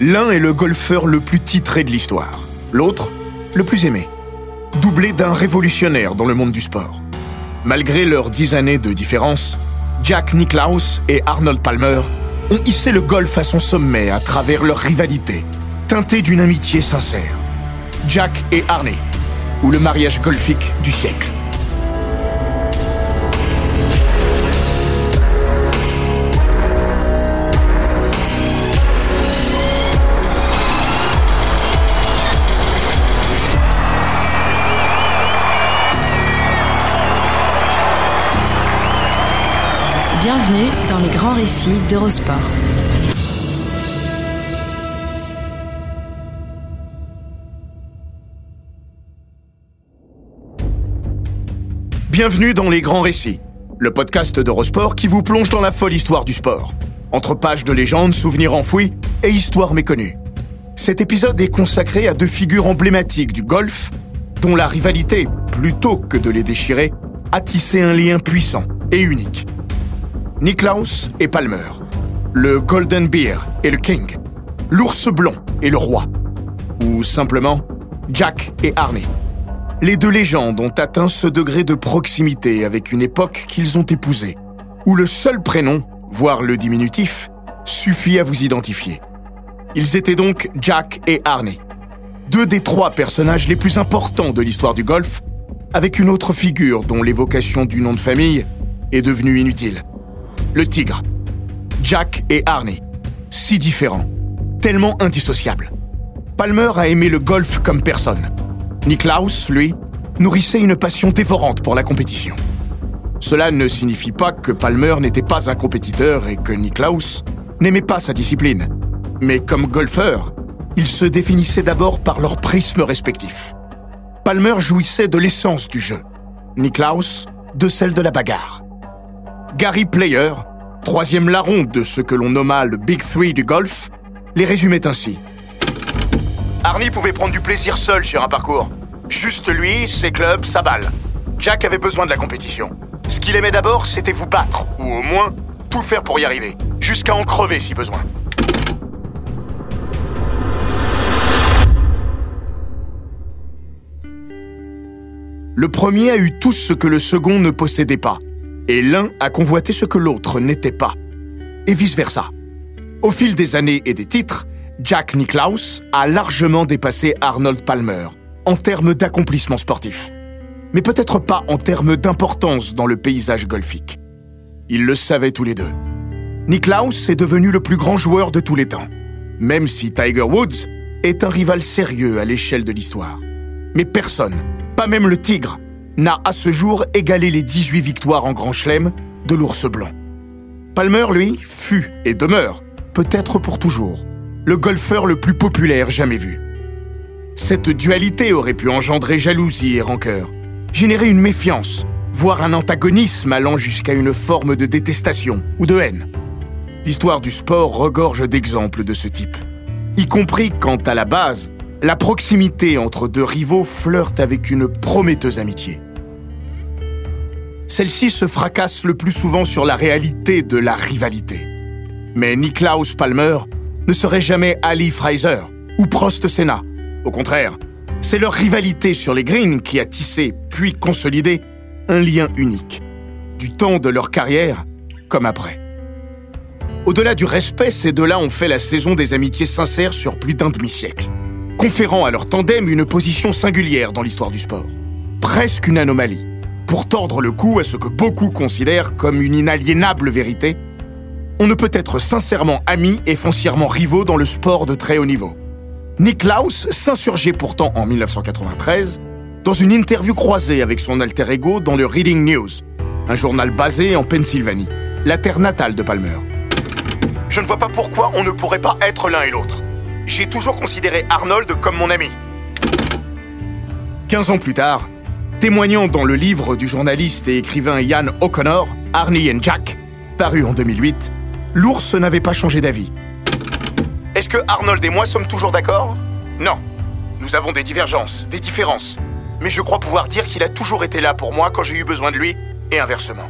L'un est le golfeur le plus titré de l'histoire, l'autre, le plus aimé, doublé d'un révolutionnaire dans le monde du sport. Malgré leurs dix années de différence, Jack Nicklaus et Arnold Palmer ont hissé le golf à son sommet à travers leur rivalité, teintée d'une amitié sincère. Jack et Arnie, ou le mariage golfique du siècle. Bienvenue dans les grands récits d'Eurosport. Bienvenue dans Les Grands Récits, le podcast d'Eurosport qui vous plonge dans la folle histoire du sport. Entre pages de légendes, souvenirs enfouis et histoires méconnues. Cet épisode est consacré à deux figures emblématiques du golf, dont la rivalité, plutôt que de les déchirer, a tissé un lien puissant et unique. Nicklaus et Palmer, le Golden Bear et le King, l'ours blanc et le roi, ou simplement Jack et Arnie. Les deux légendes ont atteint ce degré de proximité avec une époque qu'ils ont épousée, où le seul prénom, voire le diminutif, suffit à vous identifier. Ils étaient donc Jack et Arnie, deux des trois personnages les plus importants de l'histoire du golf, avec une autre figure dont l'évocation du nom de famille est devenue inutile. Le tigre. Jack et Arnie. Si différents, tellement indissociables. Palmer a aimé le golf comme personne. Nicklaus, lui, nourrissait une passion dévorante pour la compétition. Cela ne signifie pas que Palmer n'était pas un compétiteur et que Nicklaus n'aimait pas sa discipline. Mais comme golfeur, ils se définissaient d'abord par leur prisme respectif. Palmer jouissait de l'essence du jeu, Nicklaus de celle de la bagarre. Gary Player, troisième larron de ce que l'on nomma le Big Three du golf, les résumait ainsi. Arnie pouvait prendre du plaisir seul sur un parcours. Juste lui, ses clubs, sa balle. Jack avait besoin de la compétition. Ce qu'il aimait d'abord, c'était vous battre, ou au moins tout faire pour y arriver, jusqu'à en crever si besoin. Le premier a eu tout ce que le second ne possédait pas, et l'un a convoité ce que l'autre n'était pas, et vice-versa. Au fil des années et des titres, Jack Nicklaus a largement dépassé Arnold Palmer en termes d'accomplissement sportif, mais peut-être pas en termes d'importance dans le paysage golfique. Ils le savaient tous les deux. Nicklaus est devenu le plus grand joueur de tous les temps, même si Tiger Woods est un rival sérieux à l'échelle de l'histoire. Mais personne, pas même le Tigre, n'a à ce jour égalé les 18 victoires en Grand Chelem de l'ours blanc. Palmer, lui, fut et demeure, peut-être pour toujours, le golfeur le plus populaire jamais vu. Cette dualité aurait pu engendrer jalousie et rancœur, générer une méfiance, voire un antagonisme allant jusqu'à une forme de détestation ou de haine. L'histoire du sport regorge d'exemples de ce type, y compris quand, à la base, la proximité entre deux rivaux flirte avec une prometteuse amitié. Celle-ci se fracasse le plus souvent sur la réalité de la rivalité. Mais Nicklaus Palmer ne serait jamais Ali Fraser ou Prost Senna. Au contraire, c'est leur rivalité sur les greens qui a tissé, puis consolidé, un lien unique, du temps de leur carrière comme après. Au-delà du respect, ces deux-là ont fait la saison des amitiés sincères sur plus d'un demi-siècle, conférant à leur tandem une position singulière dans l'histoire du sport. Presque une anomalie, pour tordre le cou à ce que beaucoup considèrent comme une inaliénable vérité. On ne peut être sincèrement amis et foncièrement rivaux dans le sport de très haut niveau. Nicklaus s'insurgeait pourtant en 1993 dans une interview croisée avec son alter ego dans le Reading News, un journal basé en Pennsylvanie, la terre natale de Palmer. Je ne vois pas pourquoi on ne pourrait pas être l'un et l'autre. J'ai toujours considéré Arnold comme mon ami. 15 ans plus tard, témoignant dans le livre du journaliste et écrivain Ian O'Connor, Arnie and Jack, paru en 2008, l'ours n'avait pas changé d'avis. Est-ce que Arnold et moi sommes toujours d'accord? Non. Nous avons des divergences, des différences. Mais je crois pouvoir dire qu'il a toujours été là pour moi quand j'ai eu besoin de lui, et inversement.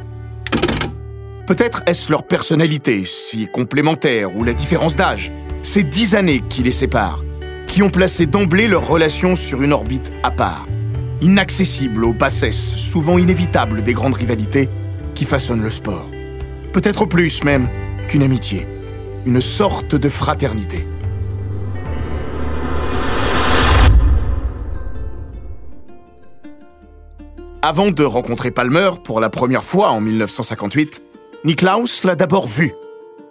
Peut-être est-ce leur personnalité, si complémentaire, ou la différence d'âge, ces dix années qui les séparent, qui ont placé d'emblée leur relation sur une orbite à part, inaccessible aux bassesses, souvent inévitables des grandes rivalités qui façonnent le sport. Peut-être plus même qu'une amitié, une sorte de fraternité. Avant de rencontrer Palmer pour la première fois en 1958, Niklaus l'a d'abord vu.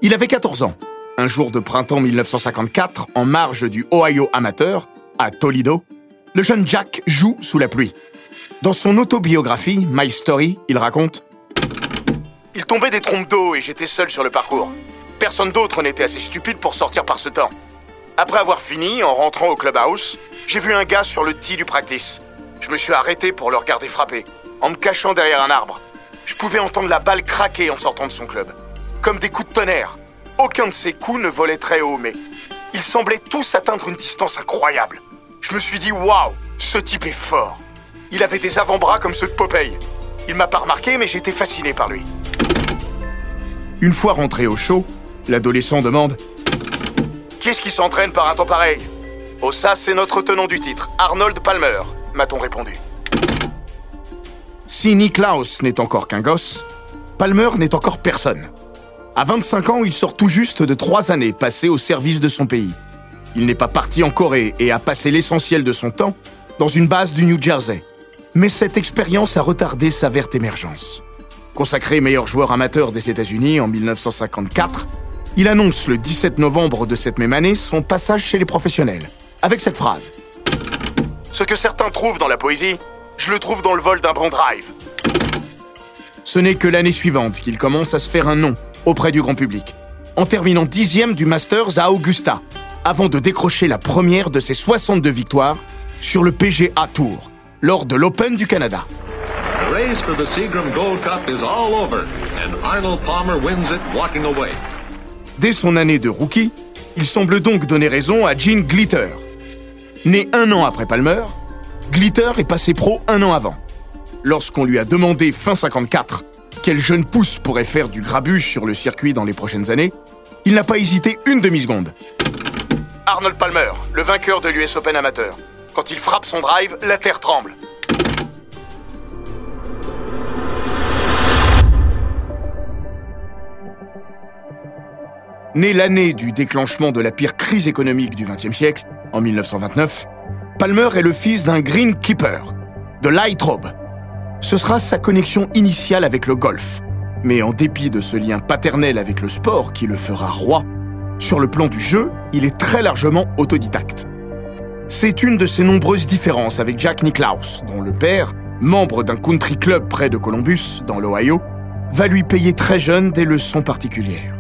Il avait 14 ans. Un jour de printemps 1954, en marge du Ohio Amateur, à Toledo, le jeune Jack joue sous la pluie. Dans son autobiographie, My Story, il raconte Il tombait des trompes d'eau et j'étais seul sur le parcours. Personne d'autre n'était assez stupide pour sortir par ce temps. Après avoir fini, en rentrant au clubhouse, j'ai vu un gars sur le tee du practice. Je me suis arrêté pour le regarder frapper, en me cachant derrière un arbre. Je pouvais entendre la balle craquer en sortant de son club. Comme des coups de tonnerre. Aucun de ces coups ne volait très haut, mais ils semblaient tous atteindre une distance incroyable. Je me suis dit, waouh, ce type est fort. Il avait des avant-bras comme ceux de Popeye. Il m'a pas remarqué, mais j'étais fasciné par lui. Une fois rentré au show, l'adolescent demande Qu'est-ce qui s'entraîne par un temps pareil? Oh, ça, c'est notre tenant du titre, Arnold Palmer, m'a-t-on répondu. Si Niklaus n'est encore qu'un gosse, Palmer n'est encore personne. À 25 ans, il sort tout juste de trois années passées au service de son pays. Il n'est pas parti en Corée et a passé l'essentiel de son temps dans une base du New Jersey. Mais cette expérience a retardé sa verte émergence. Consacré meilleur joueur amateur des États-Unis en 1954, il annonce le 17 novembre de cette même année son passage chez les professionnels, avec cette phrase. Ce que certains trouvent dans la poésie, je le trouve dans le vol d'un bon drive. Ce n'est que l'année suivante qu'il commence à se faire un nom auprès du grand public, en terminant dixième du Masters à Augusta, avant de décrocher la première de ses 62 victoires sur le PGA Tour, lors de l'Open du Canada. The race for the Seagram Gold Cup is all over, and Arnold Palmer wins it walking away. Dès son année de rookie, il semble donc donner raison à Gene Glitter. Né un an après Palmer, Glitter est passé pro un an avant. Lorsqu'on lui a demandé fin 54 quel jeune pousse pourrait faire du grabuge sur le circuit dans les prochaines années, il n'a pas hésité une demi-seconde. Arnold Palmer, le vainqueur de l'US Open amateur. Quand il frappe son drive, la terre tremble. Né l'année du déclenchement de la pire crise économique du XXe siècle, en 1929, Palmer est le fils d'un greenkeeper, de Lightrobe. Ce sera sa connexion initiale avec le golf. Mais en dépit de ce lien paternel avec le sport qui le fera roi, sur le plan du jeu, il est très largement autodidacte. C'est une de ses nombreuses différences avec Jack Nicklaus, dont le père, membre d'un country club près de Columbus, dans l'Ohio, va lui payer très jeune des leçons particulières.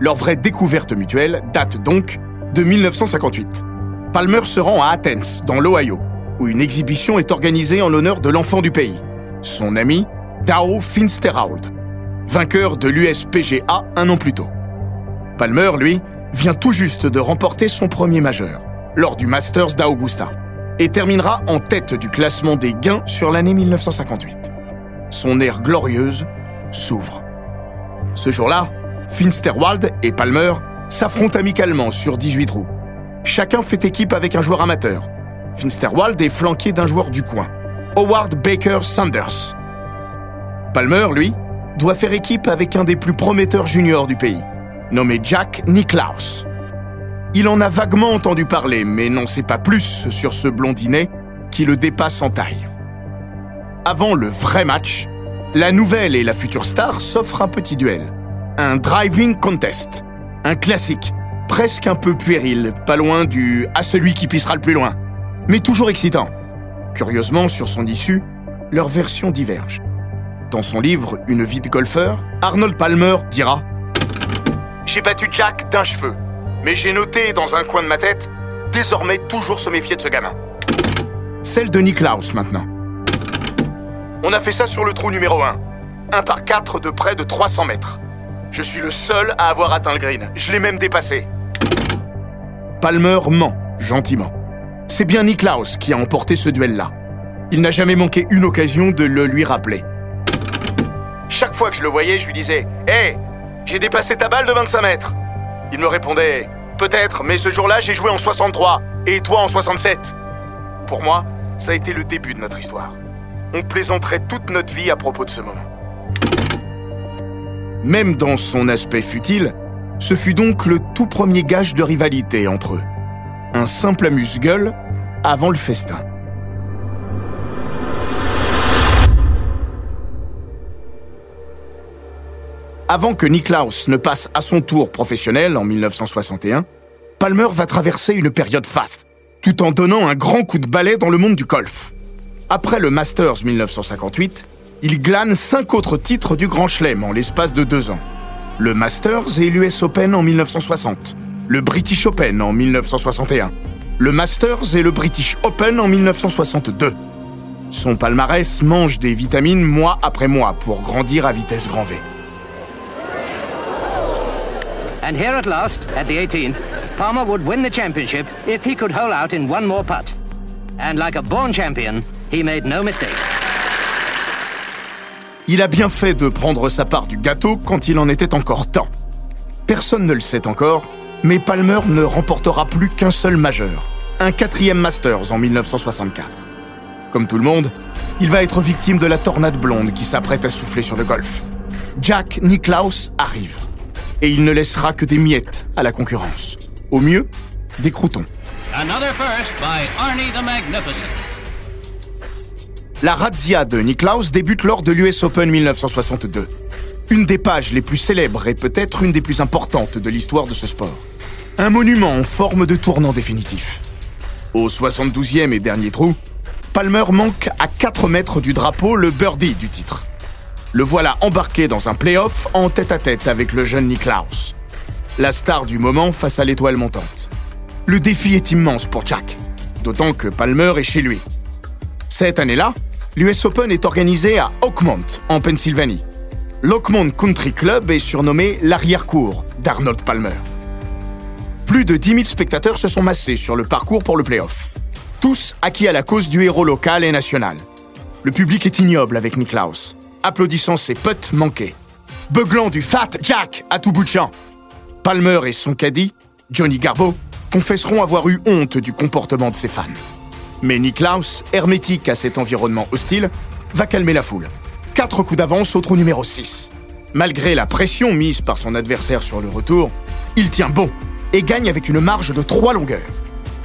Leur vraie découverte mutuelle date donc de 1958. Palmer se rend à Athens, dans l'Ohio, où une exhibition est organisée en l'honneur de l'enfant du pays, son ami Dow Finsterwald, vainqueur de l'USPGA un an plus tôt. Palmer, lui, vient tout juste de remporter son premier majeur, lors du Masters d'Augusta, et terminera en tête du classement des gains sur l'année 1958. Son ère glorieuse s'ouvre. Ce jour-là, Finsterwald et Palmer s'affrontent amicalement sur 18 trous. Chacun fait équipe avec un joueur amateur. Finsterwald est flanqué d'un joueur du coin, Howard Baker Sanders. Palmer, lui, doit faire équipe avec un des plus prometteurs juniors du pays, nommé Jack Nicklaus. Il en a vaguement entendu parler, mais n'en sait pas plus sur ce blondinet qui le dépasse en taille. Avant le vrai match, la nouvelle et la future star s'offrent un petit duel. Un driving contest. Un classique, presque un peu puéril, pas loin du à celui qui pissera le plus loin. Mais toujours excitant. Curieusement, sur son issue, leurs versions divergent. Dans son livre Une vie de golfeur, Arnold Palmer dira J'ai battu Jack d'un cheveu, mais j'ai noté dans un coin de ma tête désormais toujours se méfier de ce gamin. Celle de Niklaus maintenant. On a fait ça sur le trou numéro 1. Un par 4 de près de 300 mètres. Je suis le seul à avoir atteint le green. Je l'ai même dépassé. Palmer ment, gentiment. C'est bien Niklaus qui a emporté ce duel-là. Il n'a jamais manqué une occasion de le lui rappeler. Chaque fois que je le voyais, je lui disais Hé, j'ai dépassé ta balle de 25 mètres. Il me répondait Peut-être, mais ce jour-là, j'ai joué en 63 et toi en 67. Pour moi, ça a été le début de notre histoire. On plaisanterait toute notre vie à propos de ce moment. Même dans son aspect futile, ce fut donc le tout premier gage de rivalité entre eux. Un simple amuse-gueule avant le festin. Avant que Niklaus ne passe à son tour professionnel en 1961, Palmer va traverser une période faste, tout en donnant un grand coup de balai dans le monde du golf. Après le Masters 1958, il glane cinq autres titres du Grand Chelem en l'espace de deux ans. Le Masters et l'US Open en 1960, le British Open en 1961, le Masters et le British Open en 1962. Son palmarès mange des vitamines mois après mois pour grandir à vitesse grand V. And here at last, at the 18th, Palmer would win the championship if he could hole out in one more putt. And like a born champion, he made no mistake. Il a bien fait de prendre sa part du gâteau quand il en était encore temps. Personne ne le sait encore, mais Palmer ne remportera plus qu'un seul majeur, un quatrième Masters en 1964. Comme tout le monde, il va être victime de la tornade blonde qui s'apprête à souffler sur le golf. Jack Nicklaus arrive et il ne laissera que des miettes à la concurrence. Au mieux, des croutons. Another first by Arnie the Magnificent. La razzia de Niklaus débute lors de l'US Open 1962. Une des pages les plus célèbres et peut-être une des plus importantes de l'histoire de ce sport. Un monument en forme de tournant définitif. Au 72e et dernier trou, Palmer manque à 4 mètres du drapeau le birdie du titre. Le voilà embarqué dans un playoff en tête-à-tête avec le jeune Niklaus. La star du moment face à l'étoile montante. Le défi est immense pour Jack, d'autant que Palmer est chez lui. Cette année-là, l'US Open est organisé à Oakmont, en Pennsylvanie. L'Oakmont Country Club est surnommé l'arrière-cour d'Arnold Palmer. Plus de 10 000 spectateurs se sont massés sur le parcours pour le playoff. Tous acquis à la cause du héros local et national. Le public est ignoble avec Niklaus, applaudissant ses potes manqués. Beuglant du Fat Jack à tout bout de champ. Palmer et son caddie, Johnny Garbo, confesseront avoir eu honte du comportement de ses fans. Mais Niklaus, hermétique à cet environnement hostile, va calmer la foule. Quatre coups d'avance au trou numéro 6. Malgré la pression mise par son adversaire sur le retour, il tient bon et gagne avec une marge de trois longueurs.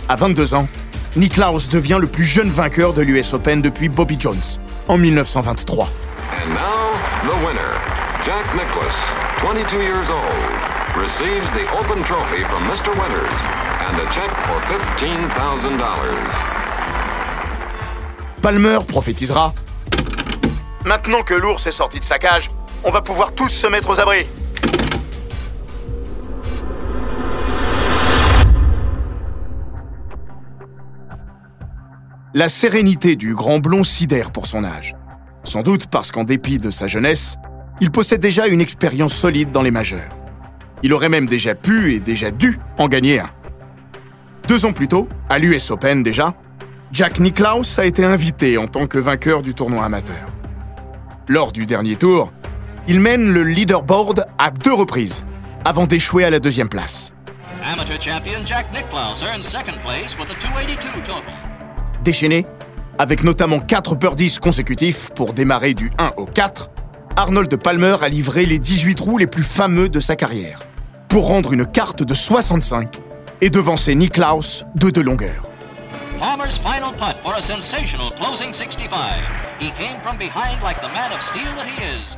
À 22 ans, Niklaus devient le plus jeune vainqueur de l'US Open depuis Bobby Jones, en 1923. And now, the winner, Jack Nicklaus, 22 years old, receives the Open Trophy from Mr. Winters and a check for $15,000. Palmer prophétisera Maintenant que l'ours est sorti de sa cage, on va pouvoir tous se mettre aux abris. La sérénité du grand blond sidère pour son âge. Sans doute parce qu'en dépit de sa jeunesse, il possède déjà une expérience solide dans les majeurs. Il aurait même déjà pu et déjà dû en gagner un. Deux ans plus tôt, à l'US Open déjà, Jack Nicklaus a été invité en tant que vainqueur du tournoi amateur. Lors du dernier tour, il mène le leaderboard à deux reprises, avant d'échouer à la deuxième place. Amateur champion Jack Nicklaus earns second place with a 282 total. Déchaîné, avec notamment 4 birdies consécutifs pour démarrer du 1 au 4, Arnold Palmer a livré les 18 trous les plus fameux de sa carrière, pour rendre une carte de 65 et devancer Nicklaus de deux longueurs. Palmer's final putt for a sensational closing 65. He came from behind like the man of steel that he is.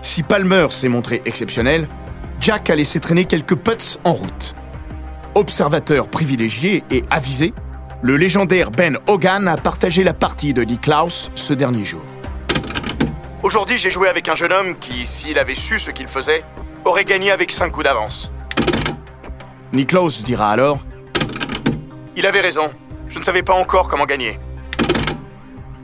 Si Palmer s'est montré exceptionnel, Jack a laissé traîner quelques putts en route. Observateur privilégié et avisé, le légendaire Ben Hogan a partagé la partie de Nicklaus ce dernier jour. Aujourd'hui, j'ai joué avec un jeune homme qui, s'il avait su ce qu'il faisait, aurait gagné avec 5 coups d'avance. Niklaus dira alors Il avait raison, je ne savais pas encore comment gagner.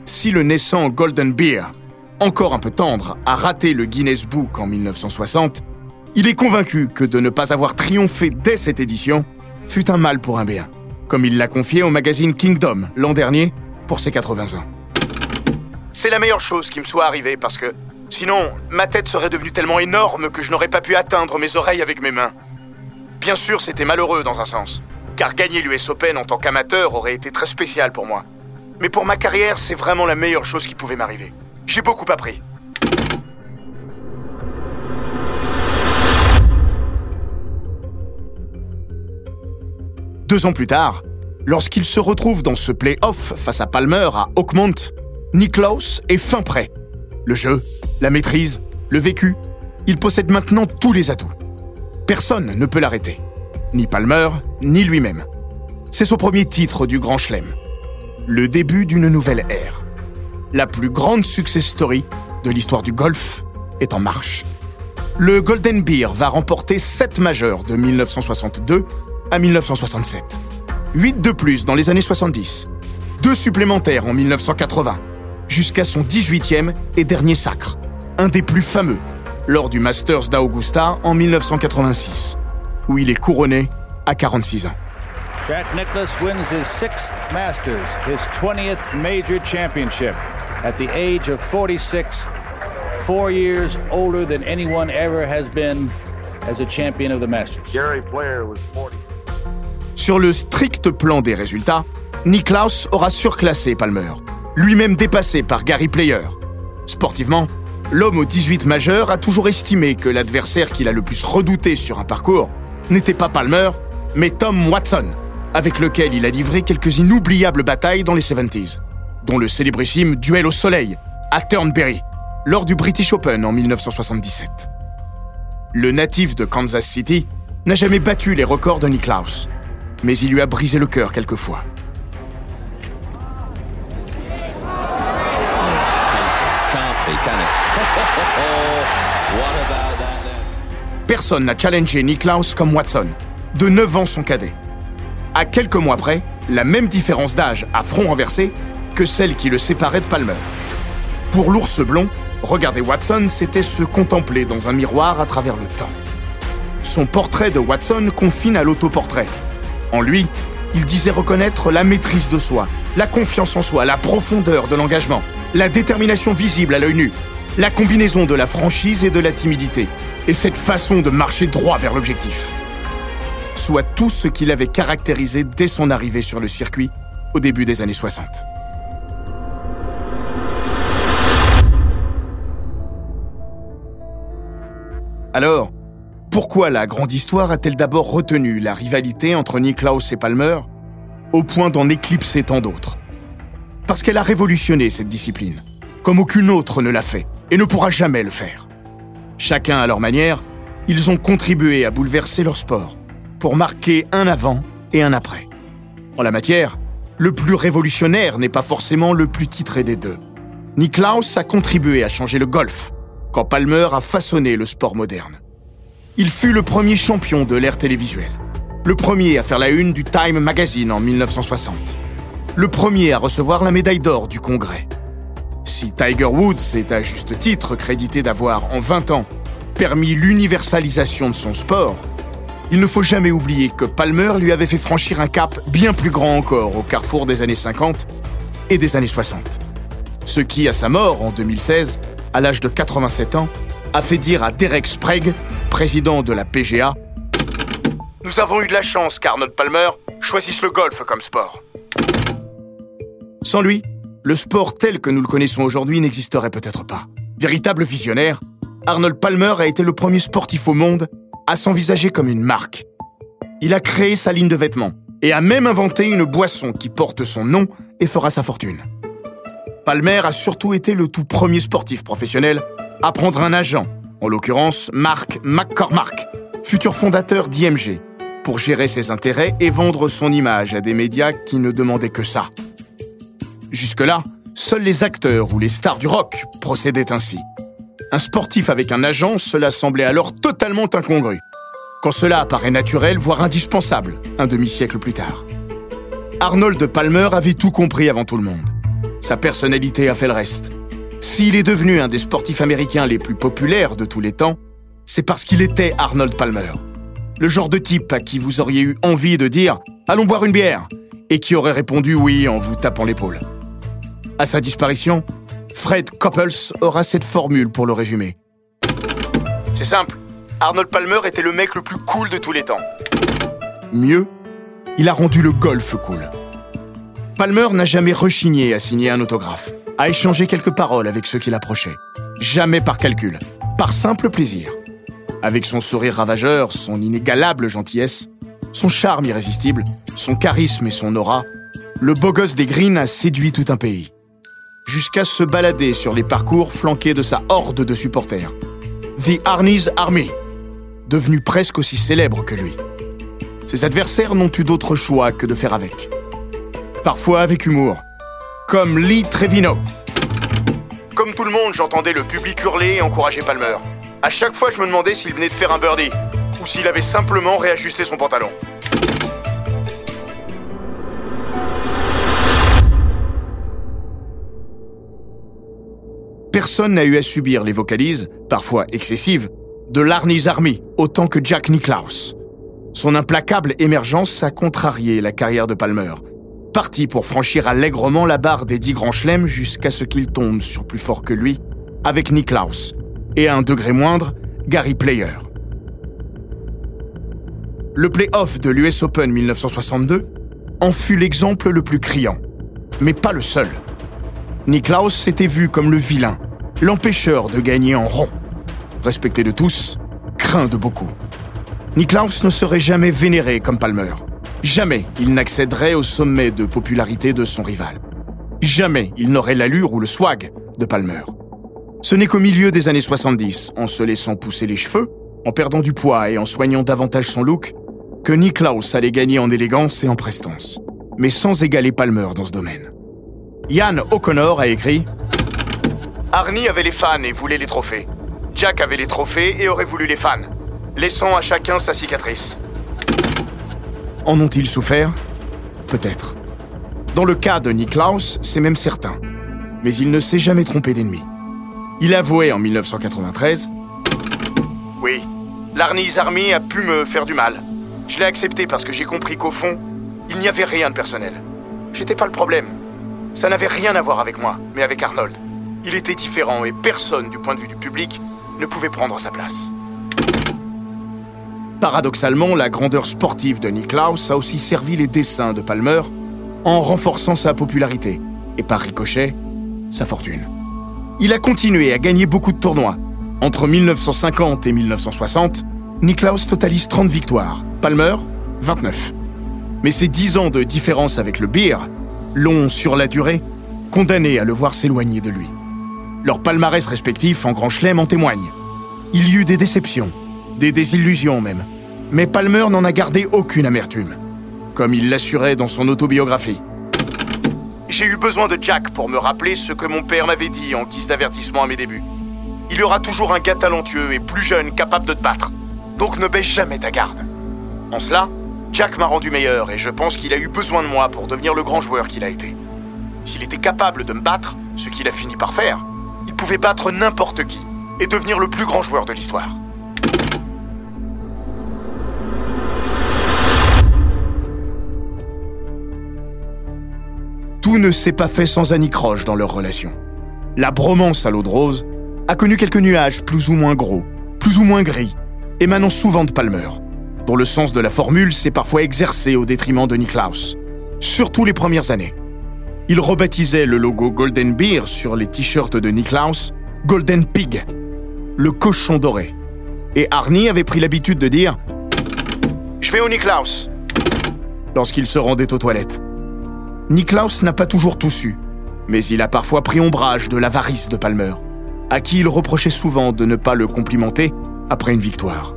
Si le naissant Golden Beer, encore un peu tendre, a raté le Guinness Book en 1960, il est convaincu que de ne pas avoir triomphé dès cette édition fut un mal pour un bien, comme il l'a confié au magazine Kingdom l'an dernier pour ses 80 ans. C'est la meilleure chose qui me soit arrivée parce que sinon, ma tête serait devenue tellement énorme que je n'aurais pas pu atteindre mes oreilles avec mes mains. Bien sûr, c'était malheureux dans un sens, car gagner l'US Open en tant qu'amateur aurait été très spécial pour moi. Mais pour ma carrière, c'est vraiment la meilleure chose qui pouvait m'arriver. J'ai beaucoup appris. Deux ans plus tard, lorsqu'il se retrouve dans ce play-off face à Palmer à Oakmont, Niklaus est fin prêt. Le jeu, la maîtrise, le vécu, il possède maintenant tous les atouts. Personne ne peut l'arrêter. Ni Palmer, ni lui-même. C'est son premier titre du Grand Chelem. Le début d'une nouvelle ère. La plus grande success story de l'histoire du golf est en marche. Le Golden Beer va remporter 7 majeurs de 1962 à 1967. 8 de plus dans les années 70. Deux supplémentaires en 1980, jusqu'à son 18e et dernier sacre, un des plus fameux, lors du Masters d'Augusta en 1986, où il est couronné à 46 ans. Jack Nicklaus wins his sixth Masters, his 20th major championship at the age of 46, four years older than anyone ever has been as a champion of the Masters. Gary Player was 40. Sur le strict plan des résultats, Niklaus aura surclassé Palmer, lui-même dépassé par Gary Player. Sportivement, l'homme aux 18 majeurs a toujours estimé que l'adversaire qu'il a le plus redouté sur un parcours n'était pas Palmer, mais Tom Watson, avec lequel il a livré quelques inoubliables batailles dans les 70s, dont le célébrissime duel au soleil à Turnberry, lors du British Open en 1977. Le natif de Kansas City n'a jamais battu les records de Niklaus, mais il lui a brisé le cœur quelquefois. Personne n'a challengé Niklaus comme Watson, de 9 ans son cadet. À quelques mois près, la même différence d'âge à front renversé que celle qui le séparait de Palmer. Pour l'ours blond, regarder Watson, c'était se contempler dans un miroir à travers le temps. Son portrait de Watson confine à l'autoportrait. En lui, il disait reconnaître la maîtrise de soi, la confiance en soi, la profondeur de l'engagement, la détermination visible à l'œil nu, la combinaison de la franchise et de la timidité, et cette façon de marcher droit vers l'objectif. Soit tout ce qu'il avait caractérisé dès son arrivée sur le circuit au début des années 60. Alors, pourquoi la grande histoire a-t-elle d'abord retenu la rivalité entre Niklaus et Palmer au point d'en éclipser tant d'autres? Parce qu'elle a révolutionné cette discipline, comme aucune autre ne l'a fait et ne pourra jamais le faire. Chacun à leur manière, ils ont contribué à bouleverser leur sport pour marquer un avant et un après. En la matière, le plus révolutionnaire n'est pas forcément le plus titré des deux. Niklaus a contribué à changer le golf, quand Palmer a façonné le sport moderne. Il fut le premier champion de l'ère télévisuelle, le premier à faire la une du Time Magazine en 1960, le premier à recevoir la médaille d'or du Congrès. Si Tiger Woods est à juste titre crédité d'avoir, en 20 ans, permis l'universalisation de son sport, il ne faut jamais oublier que Palmer lui avait fait franchir un cap bien plus grand encore au carrefour des années 50 et des années 60. Ce qui, à sa mort en 2016, à l'âge de 87 ans, a fait dire à Derek Sprague, président de la PGA, Nous avons eu de la chance qu'Arnold Palmer choisisse le golf comme sport. Sans lui, le sport tel que nous le connaissons aujourd'hui n'existerait peut-être pas. Véritable visionnaire, Arnold Palmer a été le premier sportif au monde à s'envisager comme une marque. Il a créé sa ligne de vêtements et a même inventé une boisson qui porte son nom et fera sa fortune. Palmer a surtout été le tout premier sportif professionnel à prendre un agent, en l'occurrence Mark McCormack, futur fondateur d'IMG, pour gérer ses intérêts et vendre son image à des médias qui ne demandaient que ça. Jusque-là, seuls les acteurs ou les stars du rock procédaient ainsi. Un sportif avec un agent, cela semblait alors totalement incongru. Quand cela apparaît naturel, voire indispensable, un demi-siècle plus tard. Arnold Palmer avait tout compris avant tout le monde. Sa personnalité a fait le reste. S'il est devenu un des sportifs américains les plus populaires de tous les temps, c'est parce qu'il était Arnold Palmer. Le genre de type à qui vous auriez eu envie de dire Allons boire une bière et qui aurait répondu oui en vous tapant l'épaule. À sa disparition, Fred Coppels aura cette formule pour le résumer. C'est simple, Arnold Palmer était le mec le plus cool de tous les temps. Mieux, il a rendu le golf cool. Palmer n'a jamais rechigné à signer un autographe, à échanger quelques paroles avec ceux qui l'approchaient. Jamais par calcul, par simple plaisir. Avec son sourire ravageur, son inégalable gentillesse, son charme irrésistible, son charisme et son aura, le beau gosse des Greens a séduit tout un pays. Jusqu'à se balader sur les parcours flanqués de sa horde de supporters. The Arnie's Army, devenu presque aussi célèbre que lui. Ses adversaires n'ont eu d'autre choix que de faire avec. Parfois avec humour, comme Lee Trevino. Comme tout le monde, j'entendais le public hurler et encourager Palmer. À chaque fois, je me demandais s'il venait de faire un birdie ou s'il avait simplement réajusté son pantalon. Personne n'a eu à subir les vocalises, parfois excessives, de l'Arnie's Army autant que Jack Nicklaus. Son implacable émergence a contrarié la carrière de Palmer, parti pour franchir allègrement la barre des dix grands chelems jusqu'à ce qu'il tombe sur plus fort que lui, avec Nicklaus, et à un degré moindre, Gary Player. Le play-off de l'US Open 1962 en fut l'exemple le plus criant, mais pas le seul. Niklaus s'était vu comme le vilain, l'empêcheur de gagner en rond. Respecté de tous, craint de beaucoup. Niklaus ne serait jamais vénéré comme Palmer. Jamais il n'accéderait au sommet de popularité de son rival. Jamais il n'aurait l'allure ou le swag de Palmer. Ce n'est qu'au milieu des années 70, en se laissant pousser les cheveux, en perdant du poids et en soignant davantage son look, que Niklaus allait gagner en élégance et en prestance, mais sans égaler Palmer dans ce domaine. Yann O'Connor a écrit Arnie avait les fans et voulait les trophées. Jack avait les trophées et aurait voulu les fans, laissant à chacun sa cicatrice. En ont-ils souffert Peut-être. Dans le cas de Niklaus, c'est même certain. Mais il ne s'est jamais trompé d'ennemi. Il avouait en 1993 Oui, l'Arnie's Army a pu me faire du mal. Je l'ai accepté parce que j'ai compris qu'au fond, il n'y avait rien de personnel. J'étais pas le problème. Ça n'avait rien à voir avec moi, mais avec Arnold. Il était différent et personne, du point de vue du public, ne pouvait prendre sa place. Paradoxalement, la grandeur sportive de Niklaus a aussi servi les dessins de Palmer en renforçant sa popularité et par ricochet, sa fortune. Il a continué à gagner beaucoup de tournois. Entre 1950 et 1960, Niklaus totalise 30 victoires, Palmer 29. Mais ces 10 ans de différence avec le Beer l'ont, sur la durée, condamné à le voir s'éloigner de lui. Leurs palmarès respectifs en Grand Chelem en témoignent. Il y eut des déceptions, des désillusions même. Mais Palmer n'en a gardé aucune amertume, comme il l'assurait dans son autobiographie. J'ai eu besoin de Jack pour me rappeler ce que mon père m'avait dit en guise d'avertissement à mes débuts. Il y aura toujours un gars talentueux et plus jeune capable de te battre. Donc ne baisse jamais ta garde. En cela, Jack m'a rendu meilleur et je pense qu'il a eu besoin de moi pour devenir le grand joueur qu'il a été. S'il était capable de me battre, ce qu'il a fini par faire, il pouvait battre n'importe qui et devenir le plus grand joueur de l'histoire. Tout ne s'est pas fait sans anicroche dans leur relation. La bromance à l'eau de rose a connu quelques nuages plus ou moins gros, plus ou moins gris, émanant souvent de Palmer, dont le sens de la formule s'est parfois exercé au détriment de Niklaus, surtout les premières années. Il rebaptisait le logo Golden Beer sur les t-shirts de Niklaus Golden Pig, le cochon doré. Et Arnie avait pris l'habitude de dire Je vais au Niklaus lorsqu'il se rendait aux toilettes. Niklaus n'a pas toujours tout su, mais il a parfois pris ombrage de l'avarice de Palmer, à qui il reprochait souvent de ne pas le complimenter après une victoire.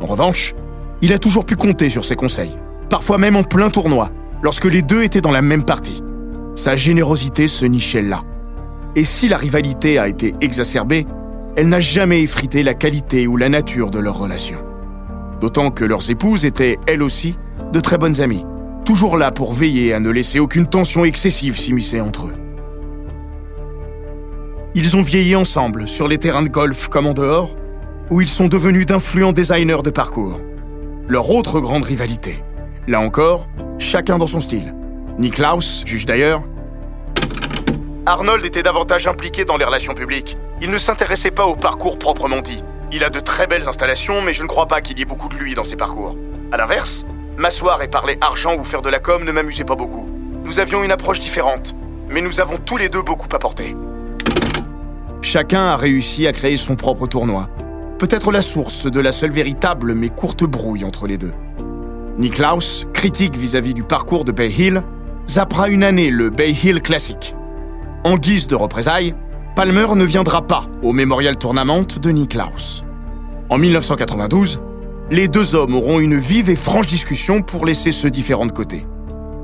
En revanche, il a toujours pu compter sur ses conseils, parfois même en plein tournoi, lorsque les deux étaient dans la même partie. Sa générosité se nichait là. Et si la rivalité a été exacerbée, elle n'a jamais effrité la qualité ou la nature de leur relation. D'autant que leurs épouses étaient, elles aussi, de très bonnes amies, toujours là pour veiller à ne laisser aucune tension excessive s'immiscer entre eux. Ils ont vieilli ensemble, sur les terrains de golf comme en dehors, où ils sont devenus d'influents designers de parcours. Leur autre grande rivalité. Là encore, chacun dans son style. Niklaus juge d'ailleurs. Arnold était davantage impliqué dans les relations publiques. Il ne s'intéressait pas au parcours proprement dit. Il a de très belles installations, mais je ne crois pas qu'il y ait beaucoup de lui dans ses parcours. À l'inverse, m'asseoir et parler argent ou faire de la com ne m'amusait pas beaucoup. Nous avions une approche différente, mais nous avons tous les deux beaucoup apporté. Chacun a réussi à créer son propre tournoi. Peut-être la source de la seule véritable mais courte brouille entre les deux. Niklaus, critique vis-à-vis du parcours de Bay Hill, zappera une année le Bay Hill Classic. En guise de représailles, Palmer ne viendra pas au Memorial Tournament de Niklaus. En 1992, les deux hommes auront une vive et franche discussion pour laisser ceux différents de côté.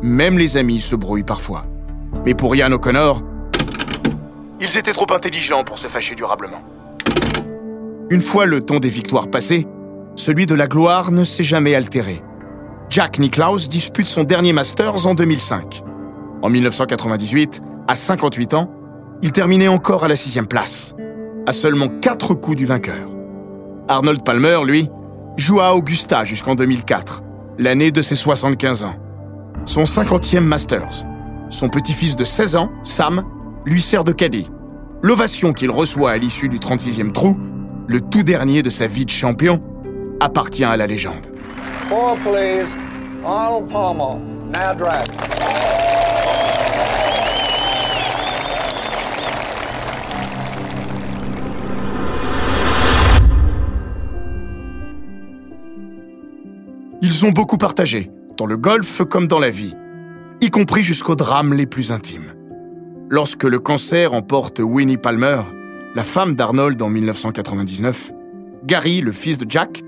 Même les amis se brouillent parfois. Mais pour Ian O'Connor, ils étaient trop intelligents pour se fâcher durablement. Une fois le ton des victoires passé, celui de la gloire ne s'est jamais altéré. Jack Nicklaus dispute son dernier Masters en 2005. En 1998, à 58 ans, il terminait encore à la sixième place, à seulement quatre coups du vainqueur. Arnold Palmer, lui, joua à Augusta jusqu'en 2004, l'année de ses 75 ans. Son 50e Masters. Son petit-fils de 16 ans, Sam, lui sert de caddie. L'ovation qu'il reçoit à l'issue du 36e trou, le tout dernier de sa vie de champion, appartient à la légende. Please. Arnold Palmer. Ils ont beaucoup partagé, dans le golf comme dans la vie, y compris jusqu'aux drames les plus intimes. Lorsque le cancer emporte Winnie Palmer, la femme d'Arnold en 1999, Gary, le fils de Jack,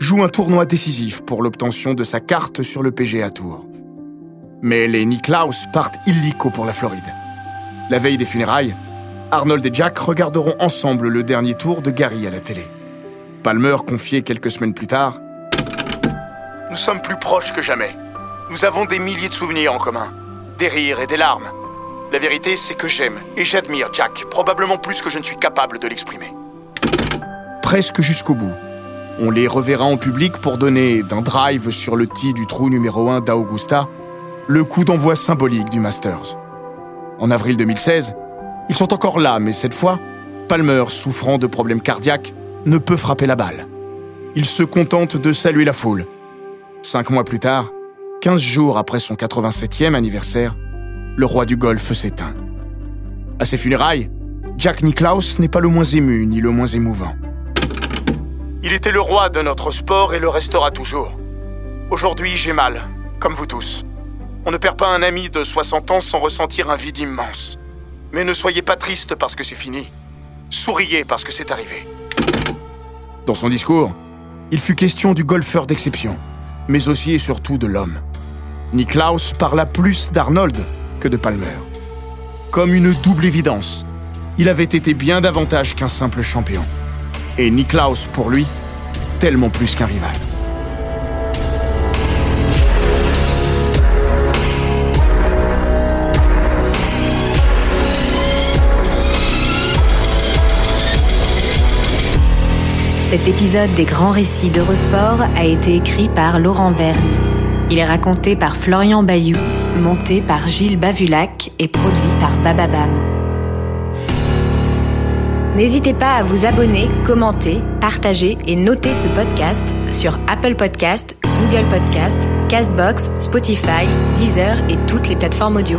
joue un tournoi décisif pour l'obtention de sa carte sur le PGA Tour. Mais les Niklaus partent illico pour la Floride. La veille des funérailles, Arnold et Jack regarderont ensemble le dernier tour de Gary à la télé. Palmer confiait quelques semaines plus tard Nous sommes plus proches que jamais. Nous avons des milliers de souvenirs en commun, des rires et des larmes. La vérité, c'est que j'aime et j'admire Jack, probablement plus que je ne suis capable de l'exprimer. Presque jusqu'au bout. On les reverra en public pour donner, d'un drive sur le tee du trou numéro 1 d'Augusta, le coup d'envoi symbolique du Masters. En avril 2016, ils sont encore là, mais cette fois, Palmer, souffrant de problèmes cardiaques, ne peut frapper la balle. Il se contente de saluer la foule. Cinq mois plus tard, 15 jours après son 87e anniversaire, le roi du golf s'éteint. À ses funérailles, Jack Nicklaus n'est pas le moins ému ni le moins émouvant. Il était le roi de notre sport et le restera toujours. Aujourd'hui, j'ai mal, comme vous tous. On ne perd pas un ami de 60 ans sans ressentir un vide immense. Mais ne soyez pas triste parce que c'est fini. Souriez parce que c'est arrivé. Dans son discours, il fut question du golfeur d'exception, mais aussi et surtout de l'homme. Niklaus parla plus d'Arnold que de Palmer. Comme une double évidence, il avait été bien davantage qu'un simple champion. Et Niklaus, pour lui, tellement plus qu'un rival. Cet épisode des grands récits d'Eurosport a été écrit par Laurent Vergne. Il est raconté par Florian Bayou, monté par Gilles Bavulac et produit par Bababam. N'hésitez pas à vous abonner, commenter, partager et noter ce podcast sur Apple Podcast, Google Podcast, Castbox, Spotify, Deezer et toutes les plateformes audio.